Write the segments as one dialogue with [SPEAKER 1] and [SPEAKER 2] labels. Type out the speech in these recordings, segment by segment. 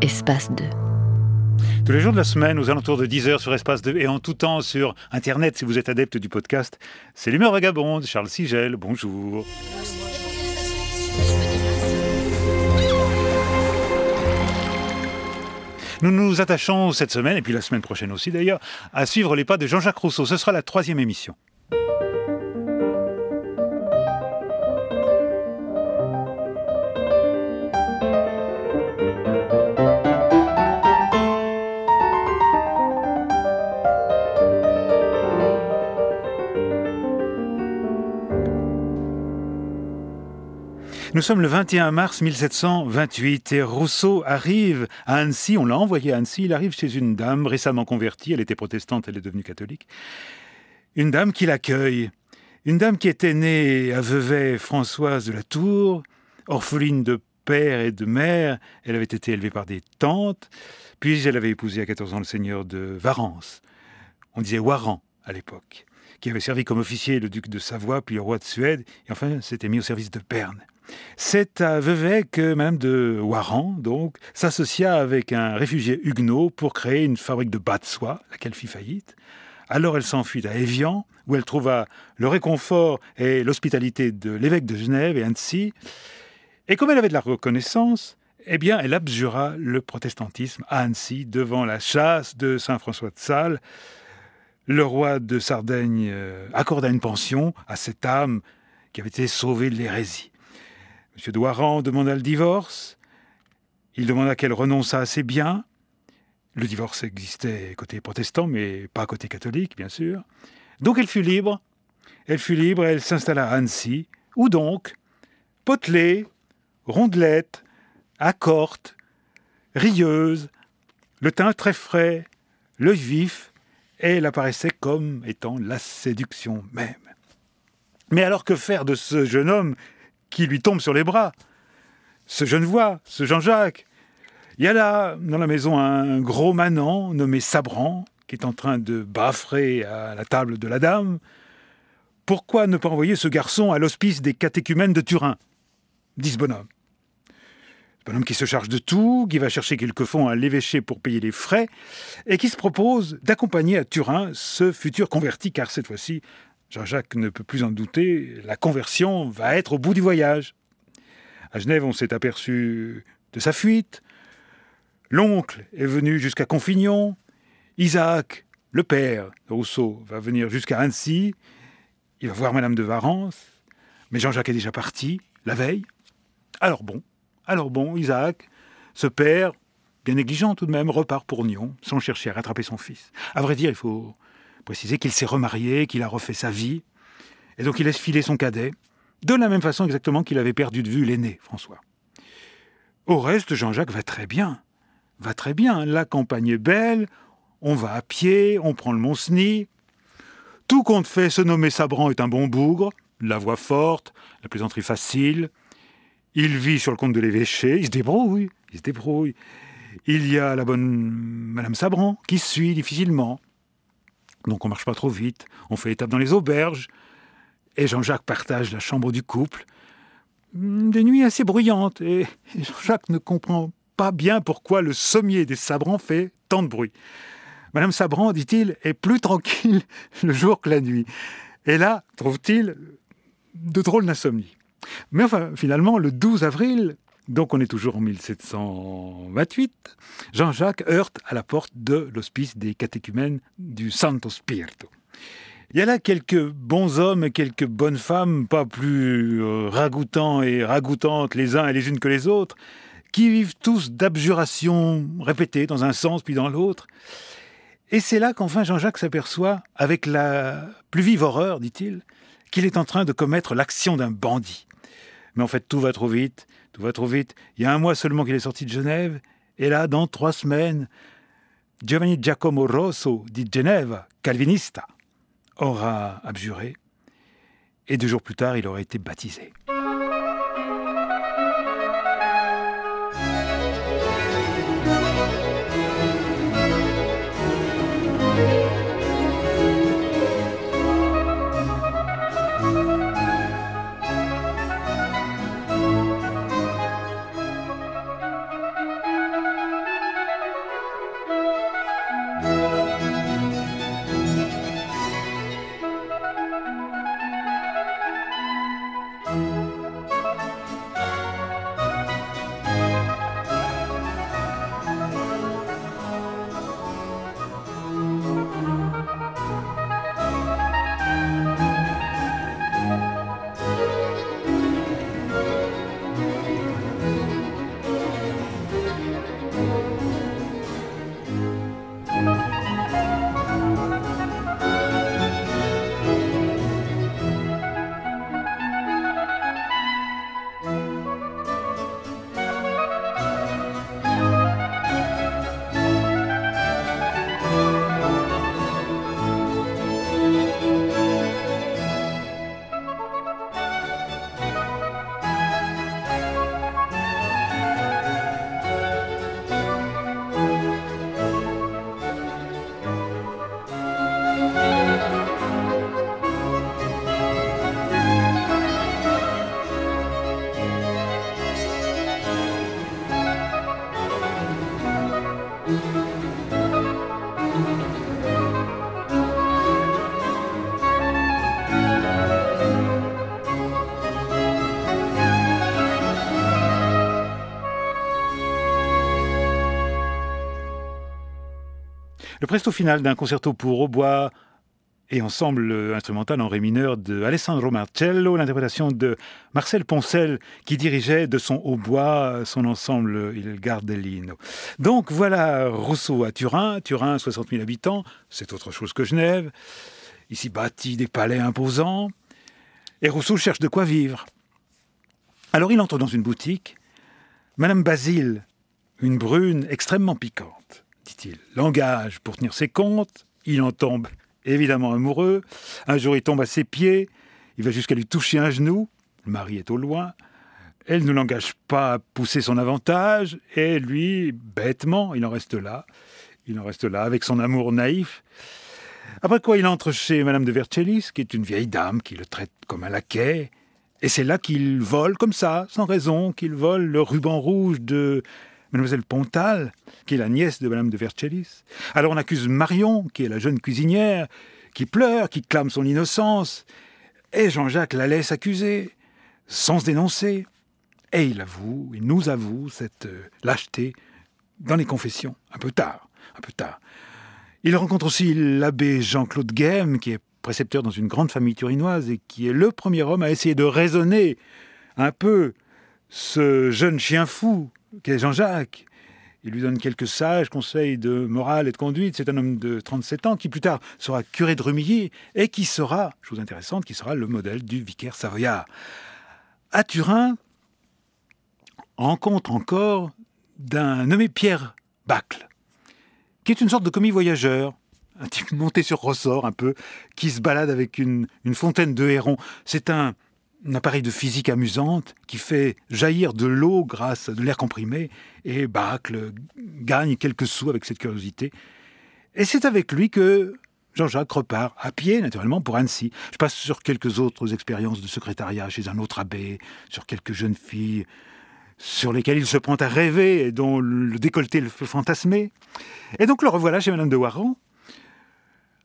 [SPEAKER 1] Espace 2.
[SPEAKER 2] Tous les jours de la semaine, aux alentours de 10h sur Espace 2 et en tout temps sur Internet si vous êtes adepte du podcast, c'est l'humeur vagabonde, Charles Sigel, bonjour. Nous nous attachons cette semaine, et puis la semaine prochaine aussi d'ailleurs, à suivre les pas de Jean-Jacques Rousseau. Ce sera la troisième émission. Nous sommes le 21 mars 1728 et Rousseau arrive à Annecy, on l'a envoyé à Annecy, il arrive chez une dame récemment convertie, elle était protestante, elle est devenue catholique. Une dame qui l'accueille, une dame qui était née à Vevey, Françoise de la Tour, orpheline de père et de mère, elle avait été élevée par des tantes, puis elle avait épousé à 14 ans le seigneur de Varence, on disait Waran à l'époque, qui avait servi comme officier le duc de Savoie, puis le roi de Suède, et enfin s'était mis au service de Berne. C'est à Vevey que Madame de Waran, donc, s'associa avec un réfugié huguenot pour créer une fabrique de bas de soie, laquelle fit faillite. Alors elle s'enfuit à Évian, où elle trouva le réconfort et l'hospitalité de l'évêque de Genève et Annecy. Et comme elle avait de la reconnaissance, eh bien, elle abjura le protestantisme à Annecy devant la chasse de Saint François de Sales. Le roi de Sardaigne euh, accorda une pension à cette âme qui avait été sauvée de l'hérésie. M. Douaran demanda le divorce. Il demanda qu'elle renonçât à ses biens. Le divorce existait côté protestant, mais pas côté catholique, bien sûr. Donc elle fut libre. Elle fut libre et elle s'installa à Annecy, où donc, potelée, rondelette, accorte, rieuse, le teint très frais, l'œil vif, elle apparaissait comme étant la séduction même. Mais alors que faire de ce jeune homme qui lui tombe sur les bras. Ce jeune voix, ce Jean-Jacques. Il y a là, dans la maison, un gros manant nommé Sabran, qui est en train de baffrer à la table de la dame. Pourquoi ne pas envoyer ce garçon à l'hospice des catéchumènes de Turin? Dit ce bonhomme. Ce bonhomme qui se charge de tout, qui va chercher quelques fonds à l'évêché pour payer les frais, et qui se propose d'accompagner à Turin ce futur converti, car cette fois-ci, Jean-Jacques ne peut plus en douter, la conversion va être au bout du voyage. À Genève, on s'est aperçu de sa fuite. L'oncle est venu jusqu'à Confignon. Isaac, le père de Rousseau, va venir jusqu'à Annecy. Il va voir Madame de Varence. Mais Jean-Jacques est déjà parti, la veille. Alors bon, alors bon, Isaac, ce père, bien négligent tout de même, repart pour Nyon, sans chercher à rattraper son fils. À vrai dire, il faut préciser qu'il s'est remarié, qu'il a refait sa vie, et donc il laisse filer son cadet, de la même façon exactement qu'il avait perdu de vue l'aîné, François. Au reste, Jean-Jacques va très bien, va très bien, la campagne est belle, on va à pied, on prend le Mont-Cenis, tout compte fait, se nommer Sabran est un bon bougre, la voix forte, la plaisanterie facile, il vit sur le compte de l'évêché, il se débrouille, il se débrouille. Il y a la bonne Madame Sabran qui suit difficilement. Donc on marche pas trop vite, on fait étape dans les auberges, et Jean-Jacques partage la chambre du couple. Hmm, des nuits assez bruyantes, et Jean-Jacques ne comprend pas bien pourquoi le sommier des Sabrans fait tant de bruit. Madame Sabran, dit-il, est plus tranquille le jour que la nuit. Et là, trouve-t-il, de drôles d'insomnie. Mais enfin, finalement, le 12 avril, donc on est toujours en 1728. Jean-Jacques heurte à la porte de l'hospice des catéchumènes du Santo Spirito. Il y a là quelques bons hommes et quelques bonnes femmes, pas plus euh, ragoûtants et ragoûtantes les uns et les unes que les autres, qui vivent tous d'abjurations répétées dans un sens puis dans l'autre. Et c'est là qu'enfin Jean-Jacques s'aperçoit, avec la plus vive horreur, dit-il, qu'il est en train de commettre l'action d'un bandit. Mais en fait, tout va trop vite. Tout va trop vite. Il y a un mois seulement qu'il est sorti de Genève. Et là, dans trois semaines, Giovanni Giacomo Rosso di Genève, calvinista, aura abjuré. Et deux jours plus tard, il aura été baptisé. Le presto final d'un concerto pour hautbois et ensemble instrumental en ré mineur de Alessandro Marcello, l'interprétation de Marcel Poncel qui dirigeait de son hautbois son ensemble Il Gardellino. Donc voilà Rousseau à Turin, Turin 60 000 habitants, c'est autre chose que Genève, ici bâti des palais imposants, et Rousseau cherche de quoi vivre. Alors il entre dans une boutique, Madame Basile, une brune extrêmement piquante, dit-il, langage pour tenir ses comptes, il en tombe évidemment amoureux. Un jour, il tombe à ses pieds, il va jusqu'à lui toucher un genou. Le mari est au loin. Elle ne l'engage pas à pousser son avantage, et lui, bêtement, il en reste là. Il en reste là avec son amour naïf. Après quoi, il entre chez Madame de Vercellis, qui est une vieille dame qui le traite comme un laquais. Et c'est là qu'il vole comme ça, sans raison, qu'il vole le ruban rouge de mademoiselle Pontal, qui est la nièce de madame de Vercellis. Alors on accuse Marion, qui est la jeune cuisinière, qui pleure, qui clame son innocence, et Jean-Jacques la laisse accuser, sans se dénoncer. Et il avoue, il nous avoue cette euh, lâcheté dans les confessions, un peu tard, un peu tard. Il rencontre aussi l'abbé Jean-Claude Guême, qui est précepteur dans une grande famille turinoise et qui est le premier homme à essayer de raisonner un peu ce jeune chien fou qu'est Jean-Jacques. Il lui donne quelques sages conseils de morale et de conduite. C'est un homme de 37 ans qui plus tard sera curé de Remilly et qui sera, chose intéressante, qui sera le modèle du vicaire savoyard. À Turin, rencontre encore d'un nommé Pierre Bacle, qui est une sorte de commis voyageur, un type monté sur ressort un peu, qui se balade avec une, une fontaine de hérons. C'est un un appareil de physique amusante qui fait jaillir de l'eau grâce à de l'air comprimé, et Bacle gagne quelques sous avec cette curiosité. Et c'est avec lui que Jean-Jacques repart, à pied naturellement, pour Annecy. Je passe sur quelques autres expériences de secrétariat chez un autre abbé, sur quelques jeunes filles sur lesquelles il se prend à rêver et dont le décolleté le fait fantasmer. Et donc le revoilà chez Madame de Warren,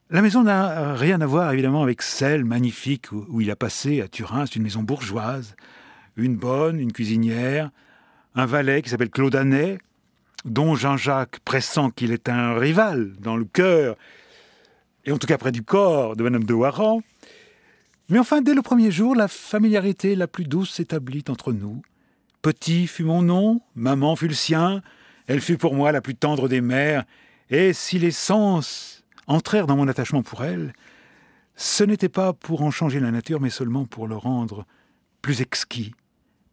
[SPEAKER 2] la maison n'a rien à voir évidemment avec celle magnifique où il a passé à Turin. C'est une maison bourgeoise, une bonne, une cuisinière, un valet qui s'appelle Claude Anet, dont Jean-Jacques pressent qu'il est un rival dans le cœur, et en tout cas près du corps de Madame de Warren. Mais enfin, dès le premier jour, la familiarité la plus douce s'établit entre nous. Petit fut mon nom, maman fut le sien, elle fut pour moi la plus tendre des mères, et si les sens entrèrent dans mon attachement pour elle, ce n'était pas pour en changer la nature, mais seulement pour le rendre plus exquis,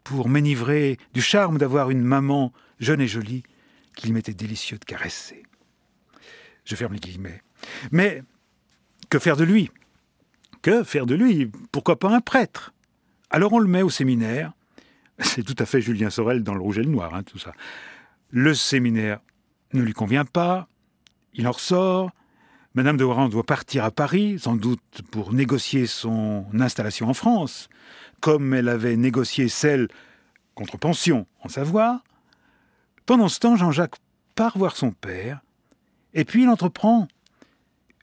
[SPEAKER 2] pour m'enivrer du charme d'avoir une maman jeune et jolie qu'il m'était délicieux de caresser. Je ferme les guillemets. Mais que faire de lui? Que faire de lui? Pourquoi pas un prêtre? Alors on le met au séminaire. C'est tout à fait Julien Sorel dans le rouge et le noir, hein, tout ça. Le séminaire ne lui convient pas, il en ressort, Madame de Warren doit partir à Paris, sans doute pour négocier son installation en France, comme elle avait négocié celle contre pension en Savoie. Pendant ce temps, Jean-Jacques part voir son père, et puis il entreprend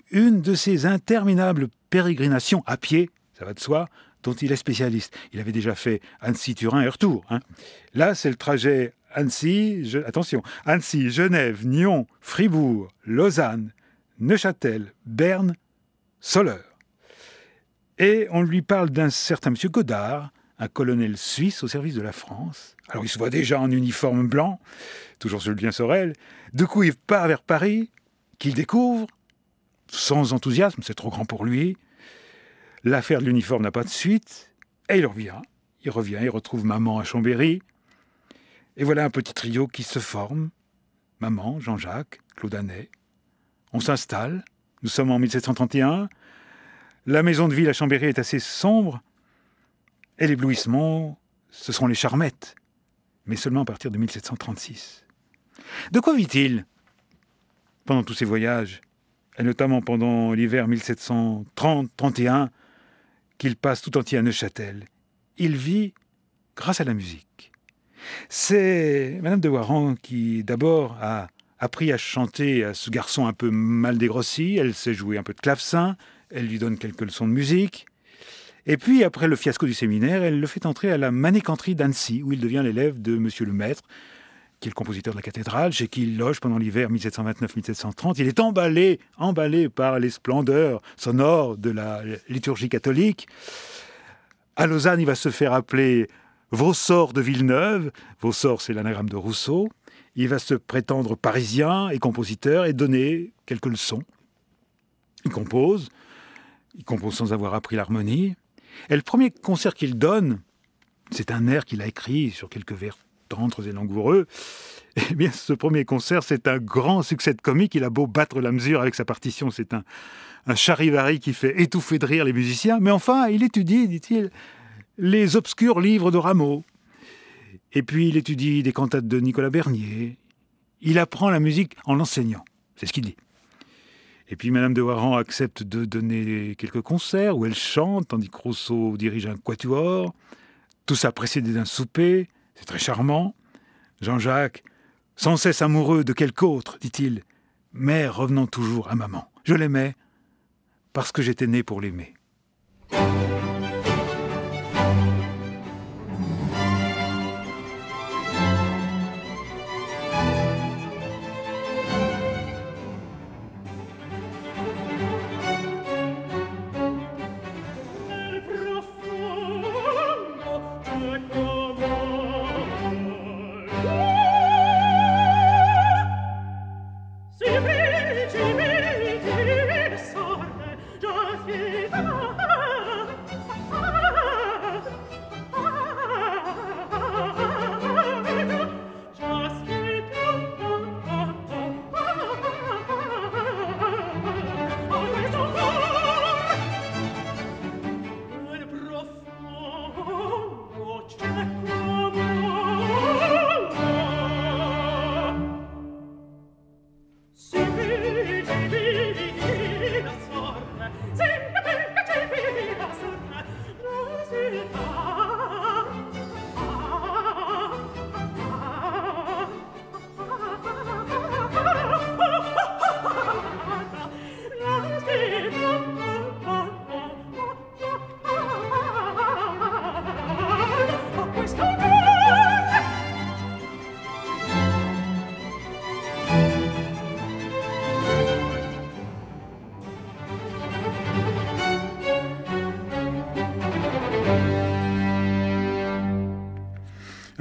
[SPEAKER 2] une de ces interminables pérégrinations à pied, ça va de soi, dont il est spécialiste. Il avait déjà fait Annecy-Turin et retour. Hein. Là, c'est le trajet Annecy, attention, Annecy, Genève, Nyon, Fribourg, Lausanne, Neuchâtel, Berne, Soleure. Et on lui parle d'un certain monsieur Godard, un colonel suisse au service de la France. Alors il se voit déjà en uniforme blanc, toujours Julien Sorel. Du coup, il part vers Paris, qu'il découvre, sans enthousiasme, c'est trop grand pour lui. L'affaire de l'uniforme n'a pas de suite, et il revient. Il revient, il retrouve maman à Chambéry. Et voilà un petit trio qui se forme. Maman, Jean-Jacques, Claude on s'installe. Nous sommes en 1731. La maison de ville à Chambéry est assez sombre. Et l'éblouissement, ce seront les charmettes. Mais seulement à partir de 1736. De quoi vit-il pendant tous ces voyages Et notamment pendant l'hiver 1730-31, qu'il passe tout entier à Neuchâtel? Il vit grâce à la musique. C'est Madame de Warren qui, d'abord, a appris à chanter à ce garçon un peu mal dégrossi. Elle sait jouer un peu de clavecin. Elle lui donne quelques leçons de musique. Et puis, après le fiasco du séminaire, elle le fait entrer à la manécanterie d'Annecy, où il devient l'élève de Monsieur le Maître, qui est le compositeur de la cathédrale, chez qui il loge pendant l'hiver 1729-1730. Il est emballé, emballé par les splendeurs sonores de la liturgie catholique. À Lausanne, il va se faire appeler Vaussort de Villeneuve. Vaussort, c'est l'anagramme de Rousseau. Il va se prétendre parisien et compositeur et donner quelques leçons. Il compose, il compose sans avoir appris l'harmonie. Et le premier concert qu'il donne, c'est un air qu'il a écrit sur quelques vers tendres et langoureux. Eh bien, ce premier concert, c'est un grand succès de comique. Il a beau battre la mesure avec sa partition, c'est un, un charivari qui fait étouffer de rire les musiciens. Mais enfin, il étudie, dit-il, les obscurs livres de Rameau. Et puis, il étudie des cantates de Nicolas Bernier. Il apprend la musique en enseignant. C'est ce qu'il dit. Et puis Madame de Warren accepte de donner quelques concerts où elle chante, tandis que Rousseau dirige un quatuor. Tout ça précédé d'un souper, c'est très charmant. Jean-Jacques, sans cesse amoureux de quelque autre, dit-il, mais revenant toujours à maman. Je l'aimais parce que j'étais né pour l'aimer.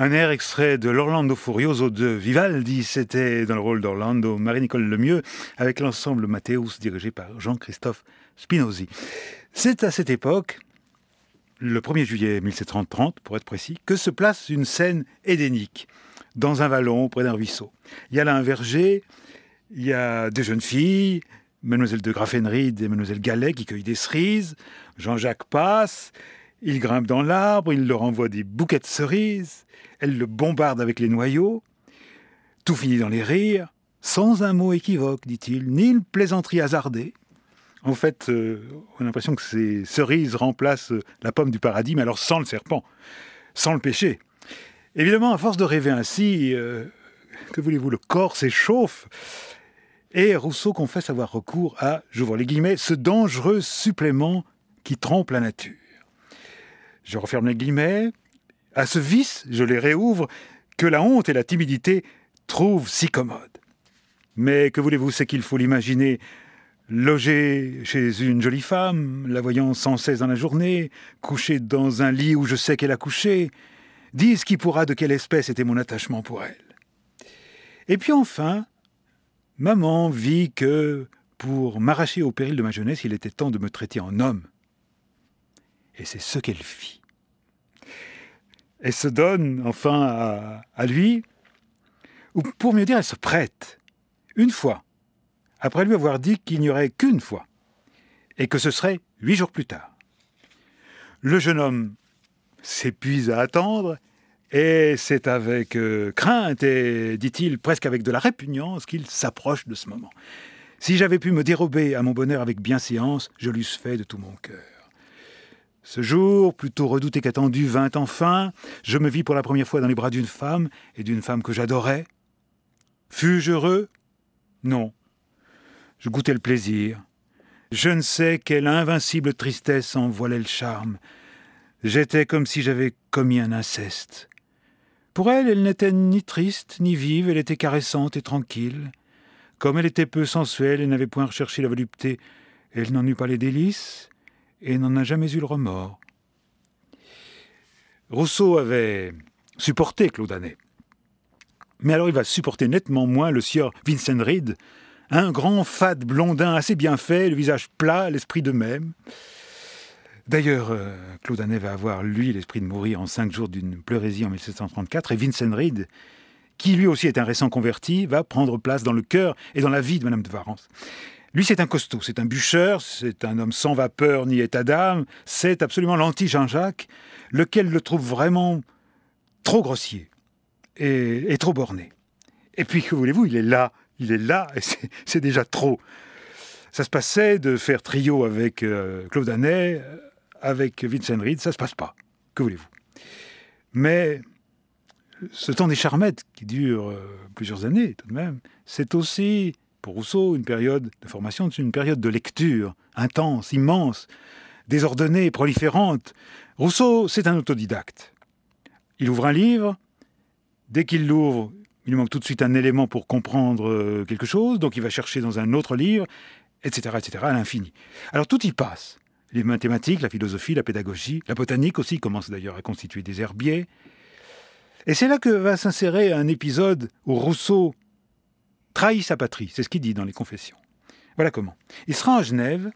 [SPEAKER 2] Un air extrait de l'Orlando Furioso de Vivaldi, c'était dans le rôle d'Orlando Marie-Nicole Lemieux, avec l'ensemble Matthäus dirigé par Jean-Christophe Spinozzi. C'est à cette époque, le 1er juillet 1730 pour être précis, que se place une scène édénique, dans un vallon près d'un ruisseau. Il y a là un verger, il y a des jeunes filles, Mademoiselle de Graffenried et Mademoiselle Gallet qui cueillent des cerises, Jean-Jacques passe, il grimpe dans l'arbre, il leur envoie des bouquets de cerises, elle le bombarde avec les noyaux. Tout finit dans les rires, sans un mot équivoque, dit-il, ni une plaisanterie hasardée. En fait, euh, on a l'impression que ces cerises remplacent la pomme du paradis, mais alors sans le serpent, sans le péché. Évidemment, à force de rêver ainsi, euh, que voulez-vous, le corps s'échauffe. Et Rousseau confesse avoir recours à, j'ouvre les guillemets, ce dangereux supplément qui trompe la nature. Je referme les guillemets. À ce vice, je les réouvre, que la honte et la timidité trouvent si commode. Mais que voulez-vous, c'est qu'il faut l'imaginer loger chez une jolie femme, la voyant sans cesse dans la journée, coucher dans un lit où je sais qu'elle a couché, dise qui pourra de quelle espèce était mon attachement pour elle. Et puis enfin, maman vit que, pour m'arracher au péril de ma jeunesse, il était temps de me traiter en homme. Et c'est ce qu'elle fit elle se donne enfin à, lui, ou pour mieux dire, elle se prête, une fois, après lui avoir dit qu'il n'y aurait qu'une fois, et que ce serait huit jours plus tard. Le jeune homme s'épuise à attendre, et c'est avec euh, crainte et, dit-il, presque avec de la répugnance qu'il s'approche de ce moment. Si j'avais pu me dérober à mon bonheur avec bienséance, je l'eusse fait de tout mon cœur. Ce jour, plutôt redouté qu'attendu, vint enfin. Je me vis pour la première fois dans les bras d'une femme, et d'une femme que j'adorais. Fus-je heureux? Non. Je goûtais le plaisir. Je ne sais quelle invincible tristesse en voilait le charme. J'étais comme si j'avais commis un inceste. Pour elle, elle n'était ni triste ni vive, elle était caressante et tranquille. Comme elle était peu sensuelle et n'avait point recherché la volupté, elle n'en eut pas les délices et n'en a jamais eu le remords. Rousseau avait supporté Claude Anet. Mais alors il va supporter nettement moins le sieur Vincent Reed, un grand fade blondin assez bien fait, le visage plat, l'esprit de même. D'ailleurs, euh, Claude Anet va avoir, lui, l'esprit de mourir en cinq jours d'une pleurésie en 1734, et Vincent Reed, qui lui aussi est un récent converti, va prendre place dans le cœur et dans la vie de Madame de Varence. Lui, c'est un costaud, c'est un bûcheur, c'est un homme sans vapeur ni état d'âme, c'est absolument l'anti-Jean-Jacques, lequel le trouve vraiment trop grossier et, trop borné. Et puis, que voulez-vous, il est là, il est là, et c'est déjà trop. Ça se passait de faire trio avec euh, Claude Anet, avec Vincent Reed, ça se passe pas. Que voulez-vous Mais ce temps des charmettes, qui dure euh, plusieurs années tout de même, c'est aussi, pour Rousseau, une période de formation, c'est une période de lecture intense, immense, désordonnée, proliférante. Rousseau, c'est un autodidacte. Il ouvre un livre, dès qu'il l'ouvre, il manque tout de suite un élément pour comprendre euh, quelque chose, donc il va chercher dans un autre livre, etc., etc., à l'infini. Alors tout y passe. Les mathématiques, la philosophie, la pédagogie, la botanique aussi commence d'ailleurs à constituer des herbiers. Et c'est là que va s'insérer un épisode où Rousseau trahit sa patrie, c'est ce qu'il dit dans les Confessions. Voilà comment. Il sera à Genève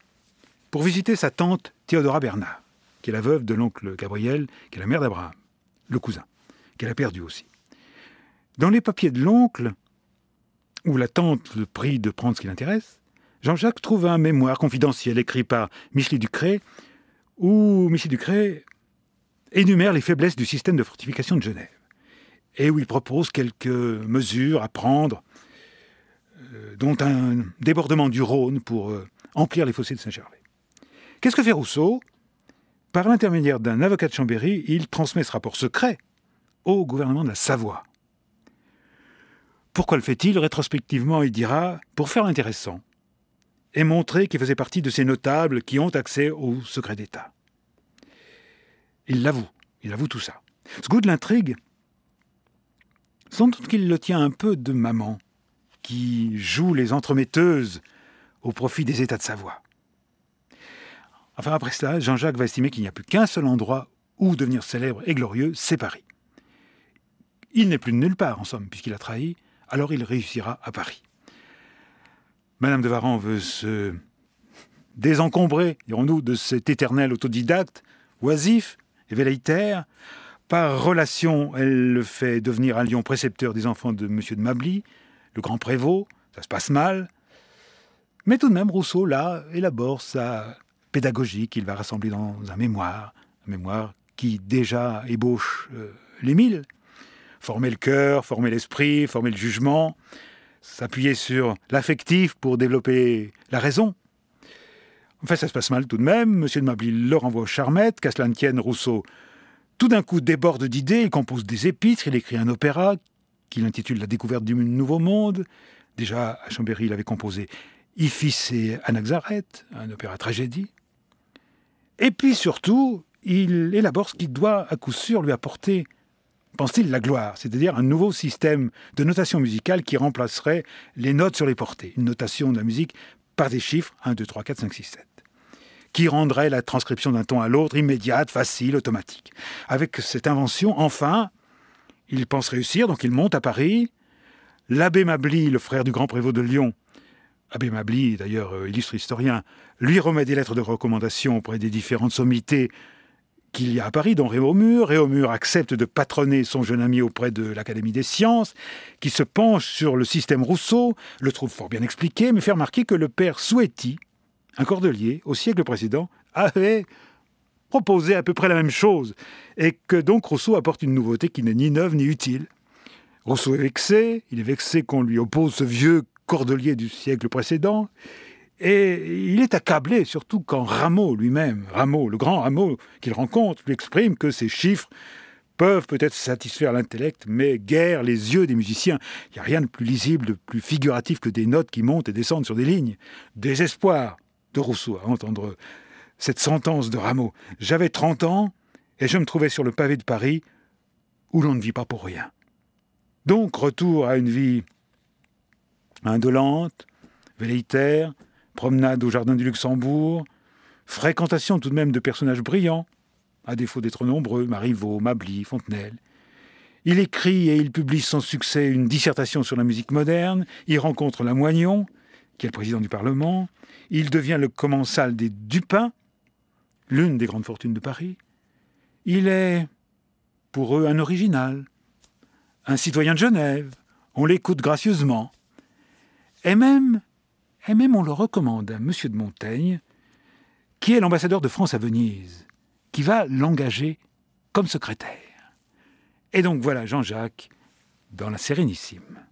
[SPEAKER 2] pour visiter sa tante Théodora Bernard, qui est la veuve de l'oncle Gabriel, qui est la mère d'Abraham, le cousin, qu'elle a perdu aussi. Dans les papiers de l'oncle, où la tante le prie de prendre ce qui l'intéresse, Jean-Jacques trouve un mémoire confidentiel écrit par Michel Ducré, où Michel Ducré énumère les faiblesses du système de fortification de Genève, et où il propose quelques mesures à prendre, dont un débordement du Rhône pour euh, emplir les fossés de Saint-Gervais. Qu'est-ce que fait Rousseau? Par l'intermédiaire d'un avocat de Chambéry, il transmet ce rapport secret au gouvernement de la Savoie. Pourquoi le fait-il? Rétrospectivement, il dira pour faire l'intéressant et montrer qu'il faisait partie de ces notables qui ont accès au secret d'État. Il l'avoue, il avoue tout ça. Ce goût de l'intrigue, sans doute qu'il le tient un peu de maman, qui joue les entremetteuses au profit des États de Savoie. Enfin, après cela, Jean-Jacques va estimer qu'il n'y a plus qu'un seul endroit où devenir célèbre et glorieux, c'est Paris. Il n'est plus de nulle part, en somme, puisqu'il a trahi, alors il réussira à Paris. Madame de Varan veut se désencombrer, dirons-nous, de cet éternel autodidacte, oisif et velléitaire. Par relation, elle le fait devenir un lion précepteur des enfants de M. de Mably, le grand prévôt. Ça se passe mal. Mais tout de même, Rousseau, là, élabore sa pédagogie qu'il va rassembler dans un mémoire, un mémoire qui déjà ébauche euh, les mille former le cœur, former l'esprit, former le jugement, s'appuyer sur l'affectif pour développer la raison. Enfin, ça se passe mal tout de même. Monsieur de Mably le renvoie aux charmettes, qu'à cela ne tienne, Rousseau, tout d'un coup, déborde d'idées, il compose des épîtres, il écrit un opéra qu'il intitule La découverte du Nouveau Monde. Déjà, à Chambéry, il avait composé Iphis et Anaxareth, un opéra tragédie. Et puis surtout, il élabore ce qui doit à coup sûr lui apporter pense-t-il, la gloire, c'est-à-dire un nouveau système de notation musicale qui remplacerait les notes sur les portées, une notation de la musique par des chiffres 1, 2, 3, 4, 5, 6, 7 qui rendrait la transcription d'un ton à l'autre immédiate, facile, automatique. Avec cette invention, enfin, il pense réussir, donc il monte à Paris. L'abbé Mably, le frère du grand prévôt de Lyon, Abbé Mably, d'ailleurs euh, illustre historien, lui remet des lettres de recommandation auprès des différentes sommités qu'il y a à Paris, dont Réaumur. Réaumur accepte de patronner son jeune ami auprès de l'Académie des sciences, qui se penche sur le système Rousseau, le trouve fort bien expliqué, mais fait remarquer que le père Souetti, un cordelier, au siècle précédent, avait proposé à peu près la même chose, et que donc Rousseau apporte une nouveauté qui n'est ni neuve ni utile. Rousseau est vexé, il est vexé qu'on lui oppose ce vieux cordelier du siècle précédent, et il est accablé, surtout quand Rameau lui-même, Rameau, le grand Rameau qu'il rencontre, lui exprime que ces chiffres peuvent peut-être satisfaire l'intellect, mais guère les yeux des musiciens. Il n'y a rien de plus lisible, de plus figuratif que des notes qui montent et descendent sur des lignes. Désespoir de Rousseau à entendre cette sentence de Rameau. J'avais 30 ans et je me trouvais sur le pavé de Paris où l'on ne vit pas pour rien. Donc retour à une vie indolente, velléitaire, promenade au jardin du Luxembourg, fréquentation tout de même de personnages brillants, à défaut d'être nombreux, Marivaux, Mably, Fontenelle. Il écrit et il publie sans succès une dissertation sur la musique moderne, il rencontre Lamoignon, qui est le président du Parlement, il devient le commensal des Dupin, l'une des grandes fortunes de Paris. Il est, pour eux, un original, un citoyen de Genève, on l'écoute gracieusement. Et même, et même on le recommande à M. de Montaigne, qui est l'ambassadeur de France à Venise, qui va l'engager comme secrétaire. Et donc voilà Jean-Jacques dans la Sérénissime.